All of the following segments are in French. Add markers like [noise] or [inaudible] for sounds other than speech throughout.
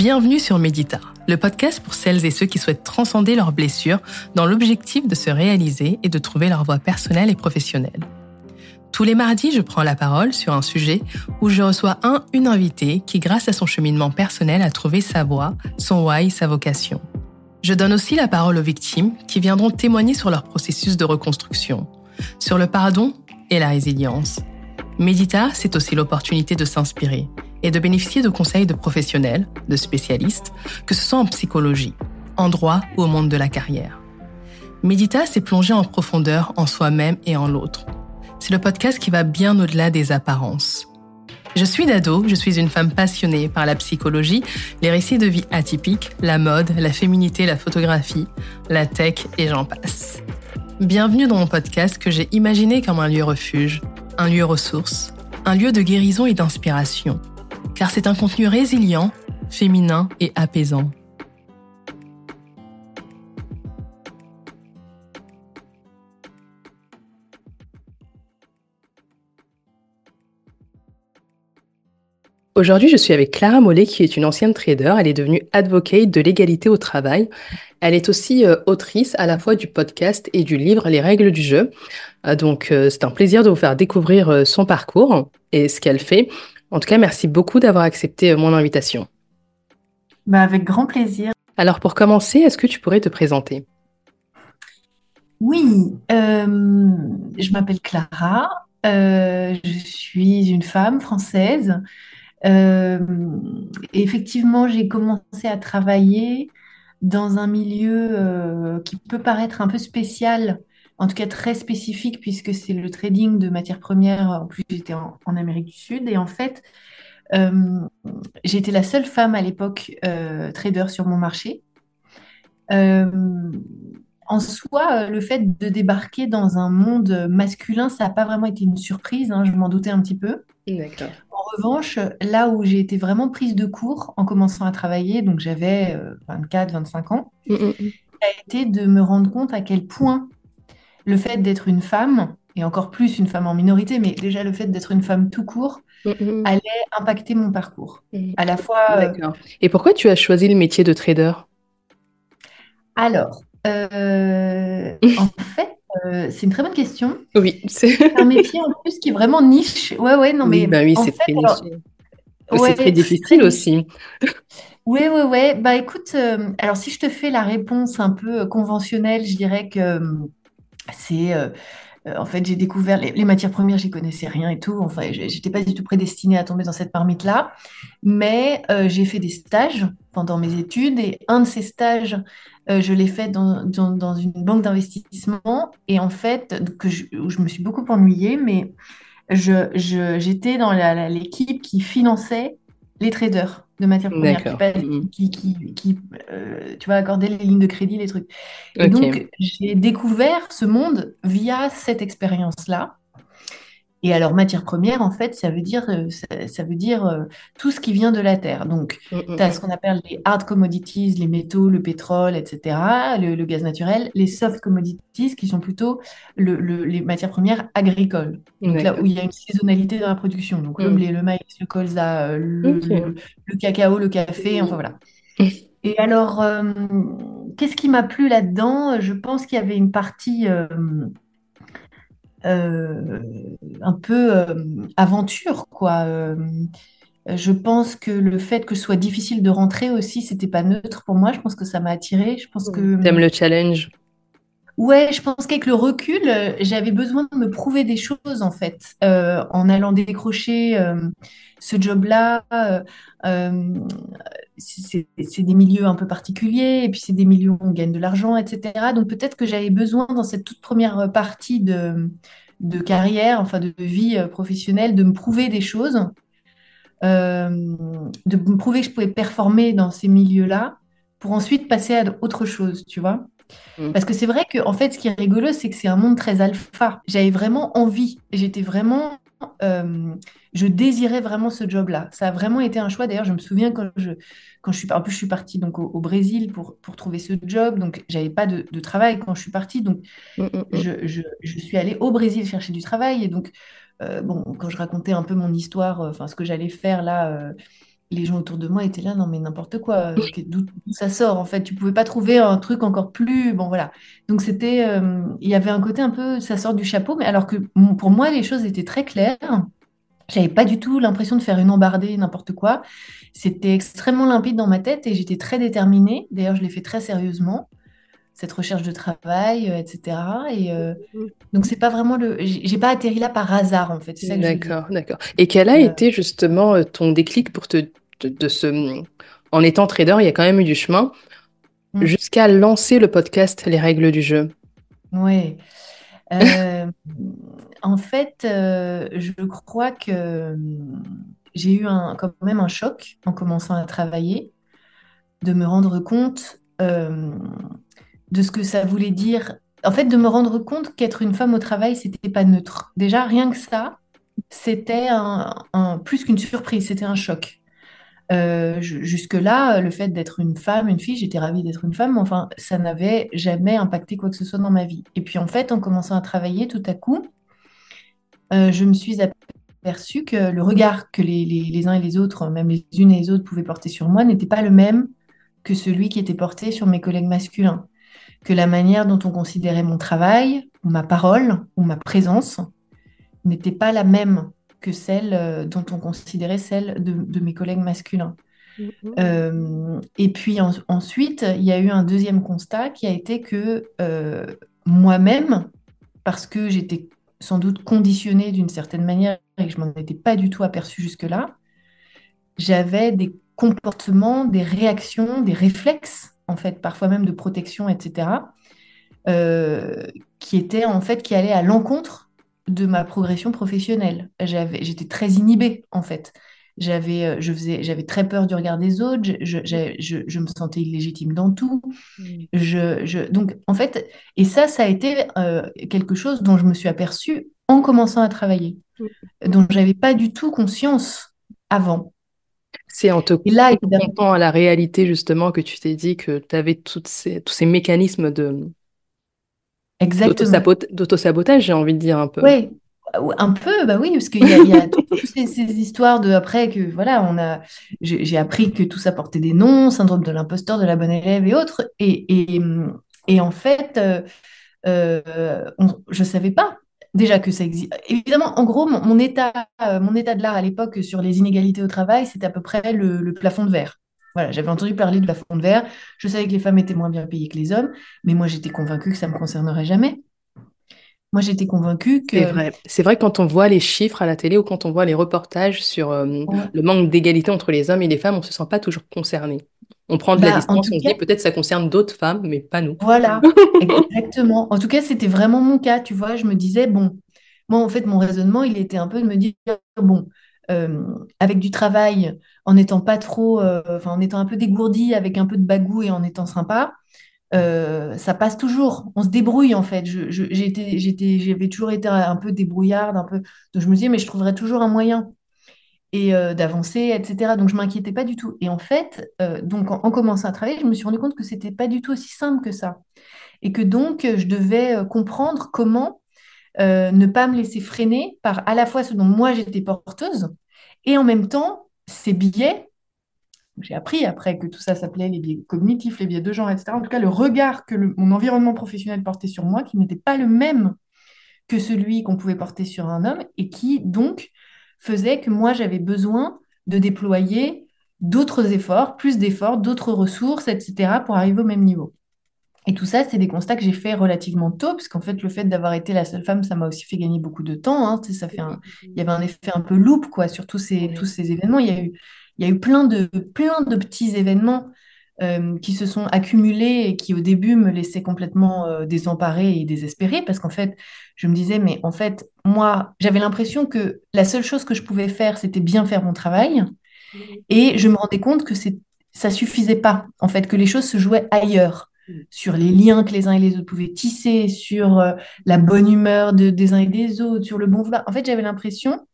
Bienvenue sur Médita, le podcast pour celles et ceux qui souhaitent transcender leurs blessures dans l'objectif de se réaliser et de trouver leur voie personnelle et professionnelle. Tous les mardis, je prends la parole sur un sujet où je reçois un, une invitée qui, grâce à son cheminement personnel, a trouvé sa voie, son why, sa vocation. Je donne aussi la parole aux victimes qui viendront témoigner sur leur processus de reconstruction, sur le pardon et la résilience. Médita, c'est aussi l'opportunité de s'inspirer et de bénéficier de conseils de professionnels, de spécialistes, que ce soit en psychologie, en droit ou au monde de la carrière. Médita, c'est plonger en profondeur en soi-même et en l'autre. C'est le podcast qui va bien au-delà des apparences. Je suis Dado, je suis une femme passionnée par la psychologie, les récits de vie atypiques, la mode, la féminité, la photographie, la tech et j'en passe. Bienvenue dans mon podcast que j'ai imaginé comme un lieu refuge, un lieu ressource, un lieu de guérison et d'inspiration, car c'est un contenu résilient, féminin et apaisant. Aujourd'hui, je suis avec Clara Mollet, qui est une ancienne trader. Elle est devenue advocate de l'égalité au travail. Elle est aussi euh, autrice à la fois du podcast et du livre Les règles du jeu. Euh, donc, euh, c'est un plaisir de vous faire découvrir son parcours et ce qu'elle fait. En tout cas, merci beaucoup d'avoir accepté euh, mon invitation. Bah, avec grand plaisir. Alors pour commencer, est-ce que tu pourrais te présenter? Oui, euh, je m'appelle Clara, euh, je suis une femme française. effectivement, j'ai commencé à travailler dans un milieu qui peut paraître un peu spécial en tout cas très spécifique puisque c'est le trading de matières premières. En plus, j'étais en, Amérique du Sud et en fait, euh, j'étais la seule femme à l'époque euh, trader sur mon marché. Euh, en soi, le fait de débarquer dans un monde masculin, ça n'a pas vraiment été une surprise, hein, je m'en doutais un petit peu. En revanche, là où j'ai été vraiment prise de court en commençant à travailler, donc j'avais 24, 25 ans, mm, mm, mm. ça a été de me rendre compte à quel point le fait d'être une femme, et encore plus une femme en minorité, mais déjà le fait d'être une femme tout court, mm-hmm. allait impacter mon parcours. Mm-hmm. À la fois. Euh, et pourquoi tu as choisi le métier de trader? Alors, euh, [laughs] en fait, euh, c'est une très bonne question. Oui, c'est un métier en plus qui est vraiment niche. Ouais, ouais, non, mais. Oui, bah oui, c'est très niche. c'est très difficile aussi. Oui, oui, oui. Bah écoute, alors si je te fais la réponse un peu conventionnelle, je dirais que c'est euh, euh, en fait, j'ai découvert les, matières premières, j'y connaissais rien et tout. Enfin, j'étais pas du tout prédestinée à tomber dans cette marmite-là. Mais euh, j'ai fait des stages pendant mes études et un de ces stages, je l'ai fait dans, dans, une banque d'investissement et en fait, que je, me suis beaucoup ennuyée, mais j'étais je, dans l'équipe qui finançait les traders de matières premières qui, qui, qui, euh, tu vas accorder les lignes de crédit, les trucs. Et donc, j'ai découvert ce monde via cette expérience-là. Et alors, matière première, en fait, ça veut dire, euh, ça, veut dire euh, tout ce qui vient de la terre. Donc, mm, mm, tu as mm. ce qu'on appelle les hard commodities, les métaux, le pétrole, etc., le, gaz naturel, les soft commodities, qui sont plutôt les matières premières agricoles. Donc, là où il y a une saisonnalité dans la production. Donc, le blé, le maïs, le colza, euh, le, cacao, le café, enfin voilà. [laughs] Et alors, qu'est-ce qui m'a plu là-dedans? Je pense qu'il y avait une partie euh, un peu euh, aventure, quoi. Euh, je pense que le fait que ce soit difficile de rentrer aussi, c'était pas neutre pour moi. Je pense que ça m'a attiré. Je pense que t'aimes le challenge. Ouais, je pense qu'avec le recul, j'avais besoin de me prouver des choses en fait, en allant décrocher ce job-là c'est des milieux un peu particuliers, et puis c'est des milieux où on gagne de l'argent, etc. Donc peut-être que j'avais besoin dans cette toute première partie de, de carrière, enfin de vie euh, professionnelle, de me prouver des choses, euh, de me prouver que je pouvais performer dans ces milieux-là, pour ensuite passer à autre chose, tu vois. Mm. Parce que c'est vrai que, en fait, ce qui est rigolo, c'est que c'est un monde très alpha. J'avais vraiment envie, j'étais vraiment euh, je désirais vraiment ce job-là. Ça a vraiment été un choix. D'ailleurs, je me souviens quand je, quand je suis, en plus, je suis partie donc au, Brésil pour, pour trouver ce job. Donc, j'avais pas de, travail quand je suis partie. Donc, mm, mm, je, je, suis allée au Brésil chercher du travail. Et donc, euh, bon, quand je racontais un peu mon histoire, euh, enfin, ce que j'allais faire là, les gens autour de moi étaient là, non mais n'importe quoi, euh, d'où ça sort en fait. Tu pouvais pas trouver un truc encore plus, bon voilà. Donc c'était, euh, il y avait un côté un peu, ça sort du chapeau, mais alors que pour moi les choses étaient très claires. J'avais pas du tout l'impression de faire une embardée, n'importe quoi. C'était extrêmement limpide dans ma tête et j'étais très déterminée. D'ailleurs, je l'ai fait très sérieusement cette recherche de travail, etc. Et euh, mm. donc c'est pas vraiment le, j'ai pas atterri là par hasard en fait. D'accord, d'accord. Et quel a été justement ton déclic pour te de, ce... En étant trader, il y a quand même eu du chemin mm. jusqu'à lancer le podcast Les règles du jeu? Oui. Euh, en fait, euh, je crois que j'ai eu un, quand même un choc en commençant à travailler, de me rendre compte euh, de ce que ça voulait dire. En fait, de me rendre compte qu'être une femme au travail, c'était pas neutre. Déjà, rien que ça, c'était un plus qu'une surprise, c'était un choc. Euh, jusque-là, le fait d'être une femme, une fille, j'étais ravie d'être une femme, mais enfin, ça n'avait jamais impacté quoi que ce soit dans ma vie. Et puis en fait, en commençant à travailler, tout à coup, euh, je me suis aperçue que le regard que les, uns et les autres, même les unes et les autres, pouvaient porter sur moi n'était pas le même que celui qui était porté sur mes collègues masculins. Que la manière dont on considérait mon travail, ou ma parole, ou ma présence, n'était pas la même que celle euh, dont on considérait celle de, mes collègues masculins. Mm-hmm. Euh, et puis ensuite, il y a eu un deuxième constat qui a été que euh, moi-même, parce que j'étais sans doute conditionnée d'une certaine manière et que je m'en étais pas du tout aperçue jusque-là, j'avais des comportements, des réactions, des réflexes, en fait, parfois même de protection, etc., qui étaient en fait qui allaient à l'encontre de ma progression professionnelle. J'avais, j'étais très inhibée, en fait. J'avais, euh, je faisais, j'avais très peur du regard des autres, je, je, me sentais illégitime dans tout. Mm. Je, donc, en fait, et ça, ça a été euh, quelque chose dont je me suis aperçue en commençant à travailler, dont je n'avais pas du tout conscience avant. C'est en te là, confrontant à la réalité, justement, que tu t'es dit que tu avais toutes ces, tous ces mécanismes de, Exactement. D'auto-sabotage, j'ai envie de dire un peu. Oui, un peu, bah oui, parce qu'il y a, y a toutes ces, histoires de après que voilà, on a, j'ai appris que tout ça portait des noms, syndrome de l'imposteur, de la bonne élève et autres, et, et, et en fait, euh, euh, je savais pas déjà que ça existe. Évidemment, en gros, mon, état, euh, mon état de l'art à l'époque sur les inégalités au travail, c'était à peu près le plafond de verre. Voilà, j'avais entendu parler de la fonte de verre. Je savais que les femmes étaient moins bien payées que les hommes, mais moi j'étais convaincue que ça ne me concernerait jamais. Moi j'étais convaincue que. C'est vrai. C'est vrai quand on voit les chiffres à la télé ou quand on voit les reportages sur euh, le manque d'égalité entre les hommes et les femmes, on ne se sent pas toujours concerné. On prend de la bah, distance, on se dit peut-être ça concerne d'autres femmes, mais pas nous. Voilà, [laughs] exactement. En tout cas, c'était vraiment mon cas, tu vois. Je me disais, bon, moi en fait, mon raisonnement, il était un peu de me dire, bon, euh, avec du travail, en étant pas trop, euh, enfin en étant un peu dégourdi, avec un peu de bagou et en étant sympa, euh, ça passe toujours. On se débrouille en fait. j'avais toujours été un peu débrouillarde, un peu. Donc je me disais, mais je trouverais toujours un moyen et d'avancer, etc. Donc je m'inquiétais pas du tout. Et en fait, donc en, commençant à travailler, je me suis rendu compte que c'était pas du tout aussi simple que ça, et que donc je devais comprendre comment ne pas me laisser freiner par à la fois ce dont moi j'étais porteuse et en même temps ces biais. J'ai appris après que tout ça s'appelait les biais cognitifs, les biais de genre, etc. En tout cas, le regard que mon environnement professionnel portait sur moi, qui n'était pas le même que celui qu'on pouvait porter sur un homme, et qui donc faisait que moi, j'avais besoin de déployer d'autres efforts, plus d'efforts, d'autres ressources, etc., pour arriver au même niveau. Et tout ça, c'est des constats que j'ai fait relativement tôt, parce qu'en fait, le fait d'avoir été la seule femme, ça m'a aussi fait gagner beaucoup de temps. Hein. ça fait Il y avait un effet un peu loupe quoi, sur tous ces, tous ces événements. Il y a eu, il y a eu plein, de, plein de petits événements euh, qui se sont accumulés et qui, au début, me laissaient complètement euh, désemparée et désespérée, parce qu'en fait, je me disais, mais en fait, moi, j'avais l'impression que la seule chose que je pouvais faire, c'était bien faire mon travail. Et je me rendais compte que ça suffisait pas, en fait, que les choses se jouaient ailleurs sur les liens que les uns et les autres pouvaient tisser, sur euh, la bonne humeur de, des uns et des autres, sur le bon vouloir. En fait, j'avais l'impression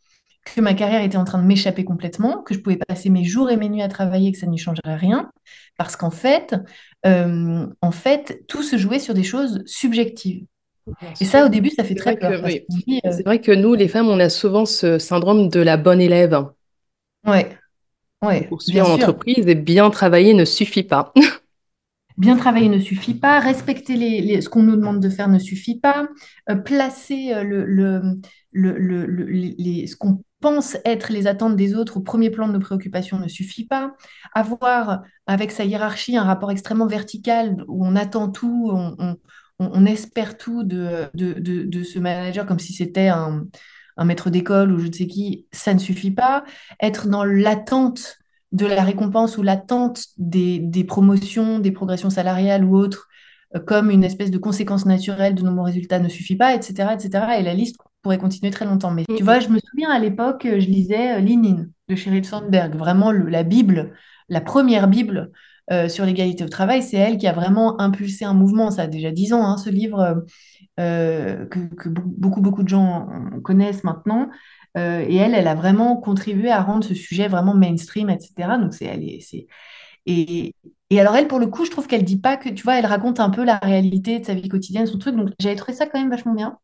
que ma carrière était en train de m'échapper complètement, que je pouvais passer mes jours et mes nuits à travailler, que ça n'y changerait rien, parce qu'en fait, euh, en fait, tout se jouait sur des choses subjectives. Et ça, au début, ça fait très peur. Euh, C'est vrai que nous, les femmes, on a souvent ce syndrome de la bonne élève. Ouais. Ouais, poursuivre en entreprise et bien travailler ne suffit pas. [laughs] Bien travailler ne suffit pas, respecter les, les- ce qu'on nous demande de faire ne suffit pas, euh, placer le, le- le- le- le- les, les- ce qu'on être les attentes des autres au premier plan de nos préoccupations ne suffit pas, avoir avec sa hiérarchie un rapport extrêmement vertical où on attend tout, on, espère tout de, ce manager comme si c'était un, un maître d'école ou je ne sais qui, ça ne suffit pas. Être dans l'attente de la récompense ou l'attente des, des promotions, des progressions salariales ou autres, euh, comme une espèce de conséquence naturelle de nos bons résultats ne suffit pas, etc., etc. Et la liste continuer très longtemps. Mais tu vois, je me souviens à l'époque, euh, je lisais euh, Lénine de Sheryl Sandberg, vraiment le- la Bible, la première Bible euh, sur l'égalité au travail. C'est elle qui a vraiment impulsé un mouvement. Ça a déjà dix ans, hein, ce livre. euh, que, que be- beaucoup, beaucoup de gens connaissent maintenant. Euh, et elle, elle a vraiment contribué à rendre ce sujet vraiment mainstream, etc. Donc, c'est, elle est, c'est... Et, et alors, elle, pour le coup, je trouve qu'elle dit pas que, tu vois, elle raconte un peu la réalité de sa vie quotidienne, son truc. Donc, j'avais trouvé ça quand même vachement bien.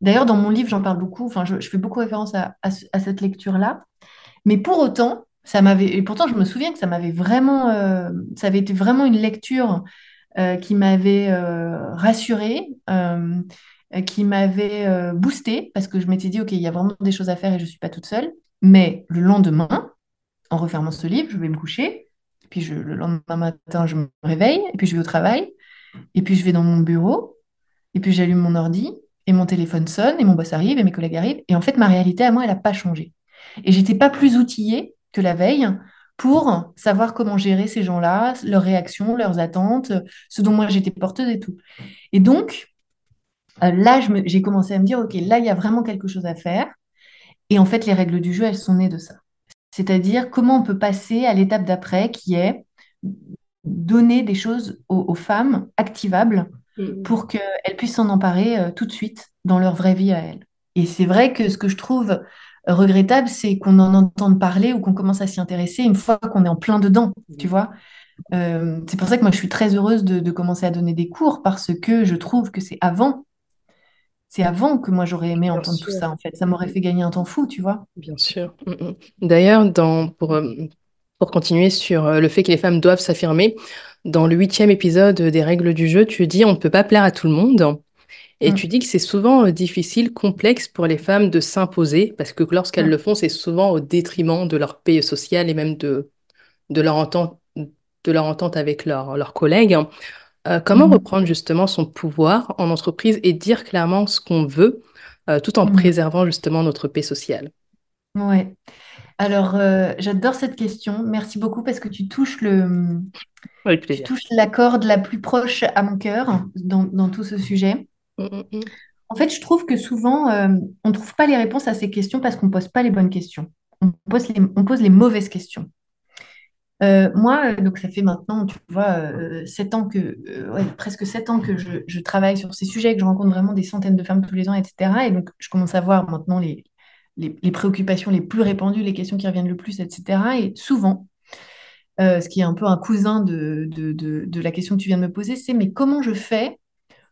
D'ailleurs, dans mon livre, j'en parle beaucoup. Enfin, je, fais beaucoup référence à, à ce- à cette lecture-là. Mais pour autant, ça m'avait... Et pourtant, je me souviens que ça m'avait vraiment... euh, ça avait été vraiment une lecture euh, qui m'avait euh, rassurée, qui m'avait boostée, parce que je m'étais dit, OK, il y a vraiment des choses à faire et je ne suis pas toute seule. Mais le lendemain, en refermant ce livre, je vais me coucher, puis le lendemain matin, je me réveille, et puis je vais au travail, et puis je vais dans mon bureau, et puis j'allume mon ordi, et mon téléphone sonne, et mon boss arrive, et mes collègues arrivent, et en fait, ma réalité à moi, elle n'a pas changé. Et j'étais pas plus outillée que la veille pour savoir comment gérer ces gens-là, leurs réactions, leurs attentes, ce dont moi j'étais porteuse et tout. Et donc, euh, là, j'ai commencé à me dire, OK, là, il y a vraiment quelque chose à faire. Et en fait, les règles du jeu, elles sont nées de ça. C'est-à-dire comment on peut passer à l'étape d'après, qui est donner des choses aux femmes activables mm. pour qu'elles puissent s'en emparer euh, tout de suite dans leur vraie vie à elles. Et c'est vrai que ce que je trouve regrettable, c'est qu'on en entende parler ou qu'on commence à s'y intéresser une fois qu'on est en plein dedans, tu vois. Euh, c'est pour ça que moi, je suis très heureuse de, de commencer à donner des cours parce que je trouve que c'est avant, c'est avant que moi, j'aurais aimé Bien entendre tout ça, en fait. Ça m'aurait fait gagner un temps fou, tu vois. Bien sûr. Mm, mm. D'ailleurs, dans, pour, euh, pour continuer sur euh, le fait que les femmes doivent s'affirmer, dans le huitième épisode des règles du jeu, tu dis on ne peut pas plaire à tout le monde. Et tu Mm, dis que c'est souvent euh, difficile, complexe pour les femmes de s'imposer, parce que lorsqu'elles mm, le font, c'est souvent au détriment de leur paix sociale et même de, de leur entente, de leur entente avec leurs leurs collègues. Euh, comment mhm, reprendre justement son pouvoir en entreprise et dire clairement ce qu'on veut, euh, tout en préservant justement notre paix sociale? Ouais. Alors, euh, j'adore cette question. Merci beaucoup parce que tu touches le, Avec tu plaisir. touches la corde la plus proche à mon cœur dans, dans tout ce sujet. Mm, mm, mm. En fait, je trouve que souvent, euh, on ne trouve pas les réponses à ces questions parce qu'on ne pose pas les bonnes questions. On pose les, on pose les mauvaises questions. Euh, moi, donc ça fait maintenant, tu vois, euh, sept ans que, euh, ouais, presque sept ans que je, je travaille sur ces sujets, que je rencontre vraiment des centaines de femmes tous les ans, etc. Et donc, je commence à voir maintenant les, les, préoccupations les plus répandues, les questions qui reviennent le plus, etc. Et souvent, euh, ce qui est un peu un cousin de la question que tu viens de me poser, c'est mais comment je fais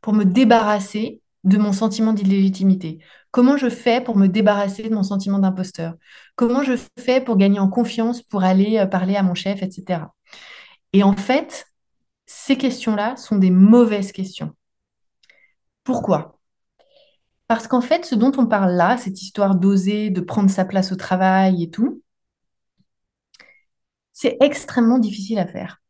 pour me débarrasser de mon sentiment d'illégitimité? Comment je fais pour me débarrasser de mon sentiment d'imposteur? Comment je fais pour gagner en confiance, pour aller euh, parler à mon chef, etc. Et en fait, ces questions-là sont des mauvaises questions. Pourquoi? Parce qu'en fait, ce dont on parle là, cette histoire d'oser, de prendre sa place au travail et tout, c'est extrêmement difficile à faire.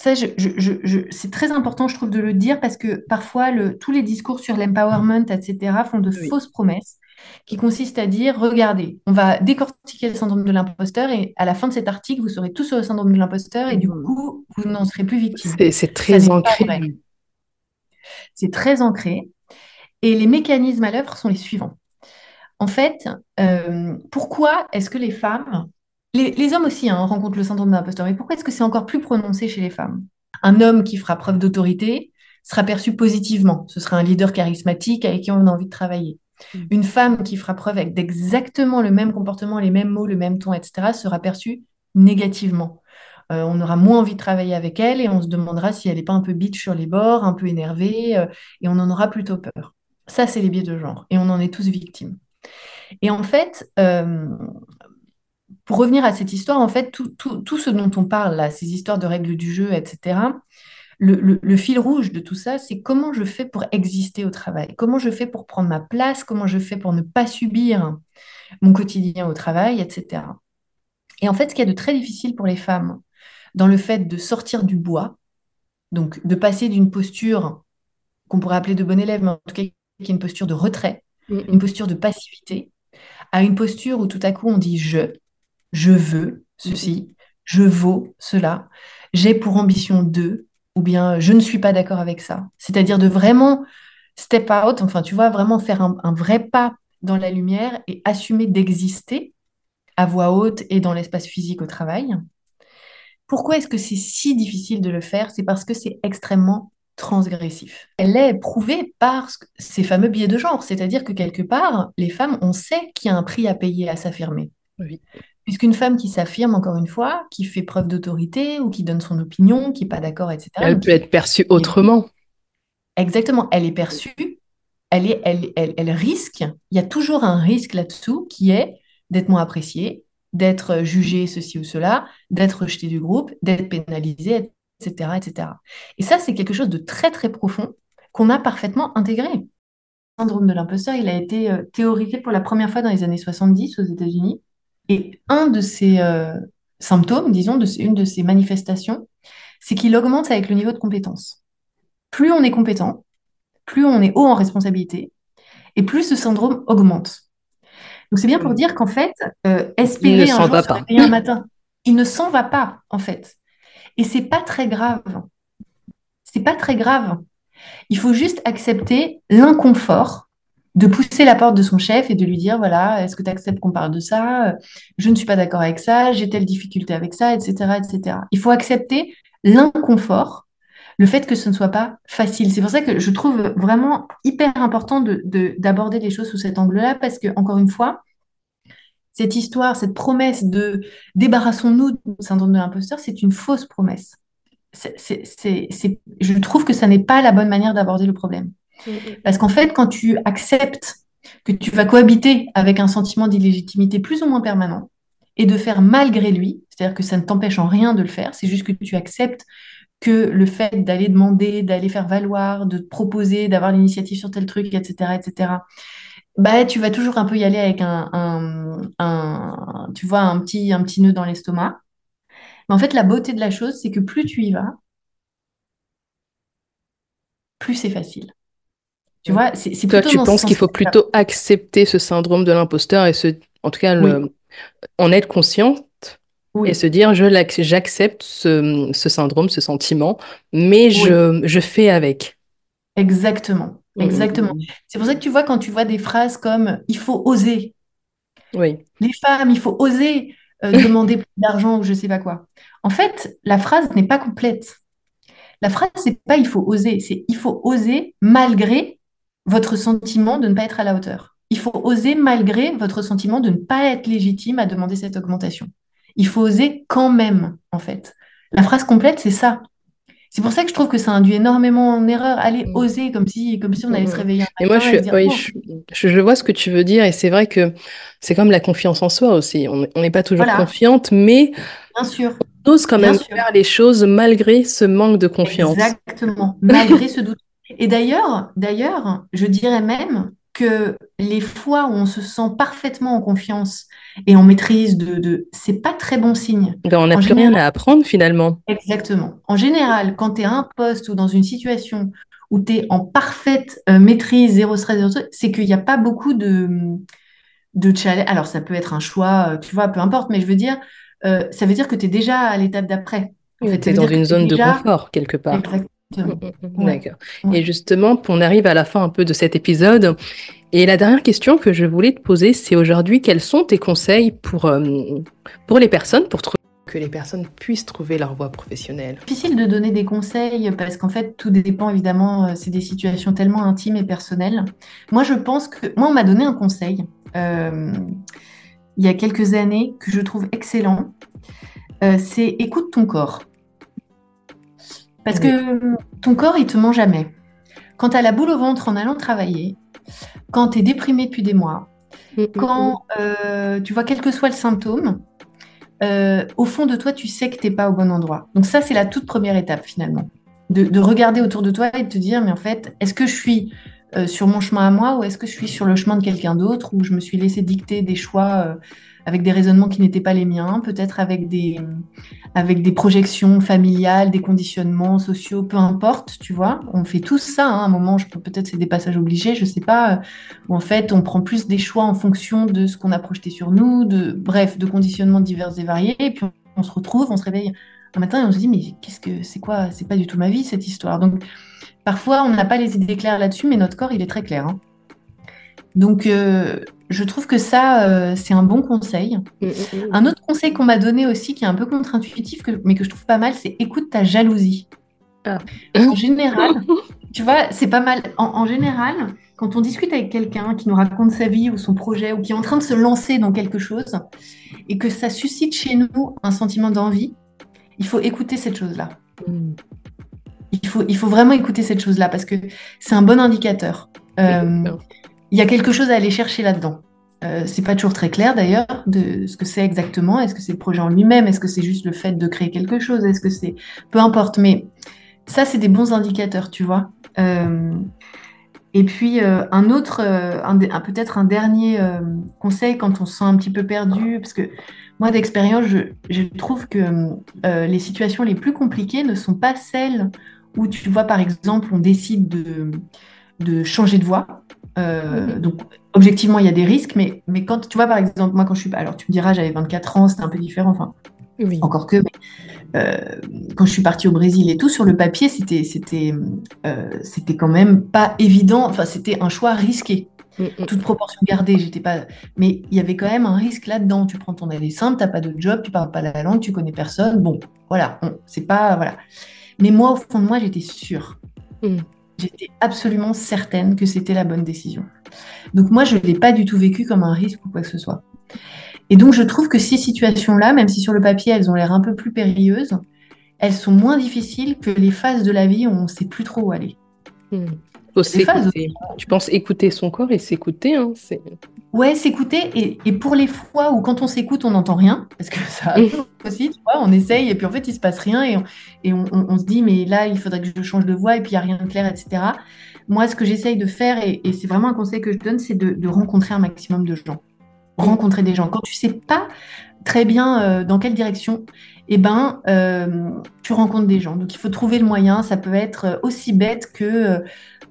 Ça, je, je- je- je- c'est très important, je trouve, de le dire parce que parfois, le- tous les discours sur l'empowerment, etc., font de Oui. fausses promesses qui consistent à dire, regardez, on va décortiquer le syndrome de l'imposteur et à la fin de cet article, vous serez tous sur le syndrome de l'imposteur et du Mhm. coup, vous n'en serez plus victime. C'est, Ça très ancré. C'est très ancré et les mécanismes à l'œuvre sont les suivants. En fait, euh, pourquoi est-ce que les femmes, les, les hommes aussi hein, rencontrent le syndrome de l'imposteur, mais pourquoi est-ce que c'est encore plus prononcé chez les femmes? Un homme qui fera preuve d'autorité sera perçu positivement. Ce sera un leader charismatique avec qui on a envie de travailler. Mm. Une femme qui fera preuve avec d'exactement le même comportement, les mêmes mots, le même ton, etc., sera perçue négativement. Euh, on aura moins envie de travailler avec elle et on se demandera si elle n'est pas un peu bitch sur les bords, un peu énervée, euh, et on en aura plutôt peur. Ça, c'est les biais de genre, et on en est tous victimes. Et en fait, euh, pour revenir à cette histoire, en fait, tout, ce dont on parle là, ces histoires de règles du jeu, etc., le, fil rouge de tout ça, c'est comment je fais pour exister au travail, comment je fais pour prendre ma place, comment je fais pour ne pas subir mon quotidien au travail, etc. Et en fait, ce qu'il y a de très difficile pour les femmes dans le fait de sortir du bois, donc de passer d'une posture qu'on pourrait appeler de bon élève, mais en tout cas qui est une posture de retrait, une posture de passivité, à une posture où tout à coup on dit je, je veux ceci, je vaux cela, j'ai pour ambition de, ou bien je ne suis pas d'accord avec ça. C'est-à-dire de vraiment step out, enfin tu vois, vraiment faire un, vrai pas dans la lumière et assumer d'exister à voix haute et dans l'espace physique au travail. Pourquoi est-ce que c'est si difficile de le faire? C'est parce que c'est extrêmement transgressif. Elle est prouvée par ces fameux biais de genre, c'est-à-dire que quelque part, les femmes, on sait qu'il y a un prix à payer à s'affirmer. Oui. Puisqu'une femme qui s'affirme, encore une fois, qui fait preuve d'autorité ou qui donne son opinion, qui n'est pas d'accord, etc. Elle peut être perçue autrement. Exactement, elle est perçue, elle, est, elle, elle, elle risque, il y a toujours un risque là-dessous qui est d'être moins appréciée, d'être jugée ceci ou cela, d'être rejetée du groupe, d'être pénalisée, etc., etc. Et ça, c'est quelque chose de très, très profond qu'on a parfaitement intégré. Le syndrome de l'imposteur, il a été euh, théorisé pour la première fois dans les années 70 aux États-Unis. Et un de ces euh, symptômes, disons, de, une de ces manifestations, c'est qu'il augmente avec le niveau de compétence. Plus on est compétent, plus on est haut en responsabilité, et plus ce syndrome augmente. Donc c'est bien pour dire qu'en fait, euh, espérer un jour se réveiller un [laughs] matin, il ne s'en va pas, en fait. Et c'est pas très grave. C'est pas très grave. Il faut juste accepter l'inconfort de pousser la porte de son chef et de lui dire voilà, est-ce que tu acceptes qu'on parle de ça? Je ne suis pas d'accord avec ça, j'ai telle difficulté avec ça, etc., etc. Il faut accepter l'inconfort, le fait que ce ne soit pas facile. C'est pour ça que je trouve vraiment hyper important d'aborder les choses sous cet angle-là, parce que encore une fois, cette histoire, cette promesse de débarrassons-nous du syndrome de l'imposteur, c'est une fausse promesse. je trouve que ça n'est pas la bonne manière d'aborder le problème. Mm, mm. Parce qu'en fait, quand tu acceptes que tu vas cohabiter avec un sentiment d'illégitimité plus ou moins permanent et de faire malgré lui, c'est-à-dire que ça ne t'empêche en rien de le faire, c'est juste que tu acceptes que le fait d'aller demander, d'aller faire valoir, de te proposer, d'avoir l'initiative sur tel truc, etc., etc., bah, tu vas toujours un peu y aller avec un, tu vois, un petit, un petit nœud dans l'estomac. Mais en fait, la beauté de la chose, c'est que plus tu y vas, plus c'est facile. Tu vois, c'est Toi, tu penses qu'il faut plutôt accepter ce syndrome de l'imposteur et se, en tout cas, en être consciente et se dire je j'accepte ce, syndrome, ce sentiment, mais je, je fais avec. Exactement, exactement. Mmh. C'est pour ça que tu vois quand tu vois des phrases comme il faut oser. Oui. Les femmes, il faut oser euh, [laughs] demander plus d'argent ou je sais pas quoi. En fait, la phrase n'est pas complète. La phrase, c'est pas il faut oser, c'est il faut oser malgré votre sentiment de ne pas être à la hauteur. Il faut oser malgré votre sentiment de ne pas être légitime à demander cette augmentation. Il faut oser quand même, en fait. La phrase complète, c'est ça. C'est pour ça que je trouve que ça induit énormément en erreur. Aller mm. oser comme si, comme si on allait se mm. réveiller. et moi, je, oh. je, vois ce que tu veux dire. Et c'est vrai que c'est comme la confiance en soi aussi. On n'est pas toujours confiante, mais Bien sûr. on ose quand même faire les choses malgré ce manque de confiance. Exactement. Malgré ce doute. Et d'ailleurs, d'ailleurs, je dirais même que les fois où on se sent parfaitement en confiance et en maîtrise de, de c'est pas très bon signe. Ben, on n'a plus rien à apprendre finalement. Exactement. En général, quand tu es à un poste ou dans une situation où tu es en parfaite euh, maîtrise, zéro stress, zéro c'est qu'il n'y a pas beaucoup de, de challenge. Alors, ça peut être un choix, euh, tu vois, peu importe, mais je veux dire, euh, ça veut dire que tu es déjà à l'étape d'après. En tu es dans une zone de confort quelque part. Exactement. Mm, mm, mm. D'accord. Et justement, on arrive à la fin un peu de cet épisode. Et la dernière question que je voulais te poser, c'est aujourd'hui, quels sont tes conseils pour, euh, pour les personnes, pour que les personnes puissent trouver leur voie professionnelle? Difficile de donner des conseils parce qu'en fait, tout dépend évidemment, euh, c'est des situations tellement intimes et personnelles. Moi, je pense que, moi, on m'a donné un conseil euh, il y a quelques années que je trouve excellent. c'est écoute ton corps. Parce que ton corps, il te ment jamais. Quand tu as la boule au ventre en allant travailler, quand tu es déprimé depuis des mois, mm, mm, quand mm. Euh, tu vois, quel que soit le symptôme, euh, au fond de toi, tu sais que tu n'es pas au bon endroit. Donc ça, c'est la toute première étape finalement. De, regarder autour de toi et de te dire, mais en fait, est-ce que je suis euh, sur mon chemin à moi ou est-ce que je suis sur le chemin de quelqu'un d'autre où je me suis laissé dicter des choix avec des raisonnements qui n'étaient pas les miens, peut-être avec des, avec des projections familiales, des conditionnements sociaux, peu importe, tu vois. On fait tous ça, hein, à un moment, peut-être c'est des passages obligés, je sais pas, où en fait on prend plus des choix en fonction de ce qu'on a projeté sur nous, de, bref, de conditionnements divers et variés, et puis on, se retrouve, on se réveille un matin et on se dit, mais qu'est-ce que c'est quoi C'est pas du tout ma vie cette histoire. Donc parfois on n'a pas les idées claires là-dessus, mais notre corps il est très clair. Hein. Donc, euh, je trouve que ça, euh, c'est un bon conseil. Mm, mm, mm. Un autre conseil qu'on m'a donné aussi, qui est un peu contre-intuitif, mais que je trouve pas mal, c'est écoute ta jalousie. Ah. En général, [laughs] tu vois, c'est pas mal. En, général, quand on discute avec quelqu'un qui nous raconte sa vie ou son projet, ou qui est en train de se lancer dans quelque chose, et que ça suscite chez nous un sentiment d'envie, il faut écouter cette chose-là. Il, faut, il faut vraiment écouter cette chose-là, parce que c'est un bon indicateur. Euh, il y a quelque chose à aller chercher là-dedans. Euh, c'est pas toujours très clair d'ailleurs de ce que c'est exactement. Est-ce que c'est le projet en lui-même? Est-ce que c'est juste le fait de créer quelque chose? Est-ce que c'est peu importe. Mais ça, c'est des bons indicateurs, tu vois. Euh, et puis euh, un autre, peut-être un dernier conseil quand on se sent un petit peu perdu, parce que moi d'expérience, je, trouve que les situations les plus compliquées ne sont pas celles où tu vois par exemple on décide de, de changer de voie euh, donc, objectivement, il y a des risques, mais, mais quand tu vois, par exemple, moi, quand je suis. Alors, tu me diras, j'avais 24 ans, c'était un peu différent, enfin, encore que, mais euh, quand je suis partie au Brésil et tout, sur le papier, c'était c'était euh, c'était quand même pas évident, enfin, c'était un choix risqué. Mm, mm. Toute proportion gardée, j'étais pas. Mais il y avait quand même un risque là-dedans. Tu prends ton aller simple, t'as pas de job, tu parles pas la langue, tu connais personne. Bon, voilà, c'est pas. Voilà. Mais moi, au fond de moi, j'étais sûre. Mm. J'étais absolument certaine que c'était la bonne décision. Donc moi, je ne l'ai pas du tout vécu comme un risque ou quoi que ce soit. Et donc, je trouve que ces situations-là, même si sur le papier, elles ont l'air un peu plus périlleuses, elles sont moins difficiles que les phases de la vie où on ne sait plus trop où aller. Tu penses écouter son corps et s'écouter. Hein, ouais, s'écouter. Et, pour les fois où quand on s'écoute, on n'entend rien, parce que ça arrive [laughs] aussi, tu vois, on essaye et puis en fait, il se passe rien et, on, et on, se dit, mais là, il faudrait que je change de voix et puis il n'y a rien de clair, etc. Moi, ce que j'essaye de faire, et, c'est vraiment un conseil que je donne, c'est de, rencontrer un maximum de gens. Rencontrer des gens. Quand tu sais pas très bien euh, dans quelle direction, eh ben, euh, tu rencontres des gens. Donc, il faut trouver le moyen. Ça peut être aussi bête que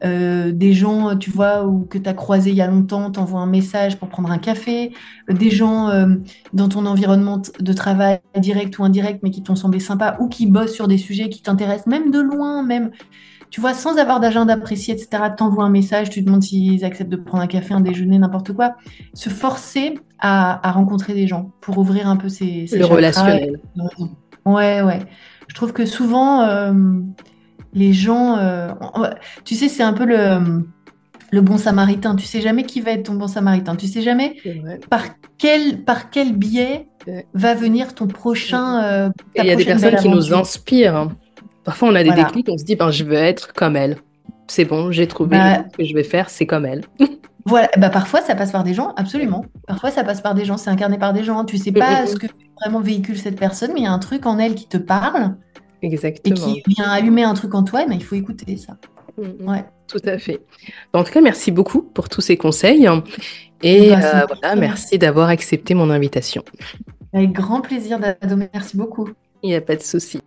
euh, des gens, tu vois, ou que tu as croisé il y a longtemps, t'envoient un message pour prendre un café, euh, des gens euh, dans ton environnement de travail direct ou indirect, mais qui t'ont semblé sympas, ou qui bossent sur des sujets qui t'intéressent, même de loin, même, tu vois, sans avoir d'agenda précis, etc., t'envoies un message, tu demandes s'ils acceptent de prendre un café, un déjeuner, n'importe quoi. Se forcer à, rencontrer des gens pour ouvrir un peu ces... Le relationnel. Ouais, ouais. Je trouve que souvent les gens, euh, tu sais, c'est un peu le, le bon samaritain. Tu sais jamais qui va être ton bon samaritain. Tu sais jamais par quel, par quel biais va venir ton prochain. Euh, il y a des personnes qui nous inspirent. Hein. Parfois, on a des déclics, on se dit, ben, je veux être comme elle. C'est bon, j'ai trouvé bah ce que je vais faire, c'est comme elle. [laughs] voilà, bah, parfois ça passe par des gens, absolument. Parfois ça passe par des gens, c'est incarné par des gens. Tu sais mm, pas mm, mm. ce que vraiment véhicule cette personne, mais il y a un truc en elle qui te parle Exactement. Et qui vient allumer un truc en toi, mais il faut écouter ça. Mm, mm. Ouais. Tout à fait. En tout cas, merci beaucoup pour tous ces conseils. Et bah, euh, voilà, merci d'avoir accepté mon invitation. Avec grand plaisir, Dado. Merci beaucoup. Il n'y a pas de souci.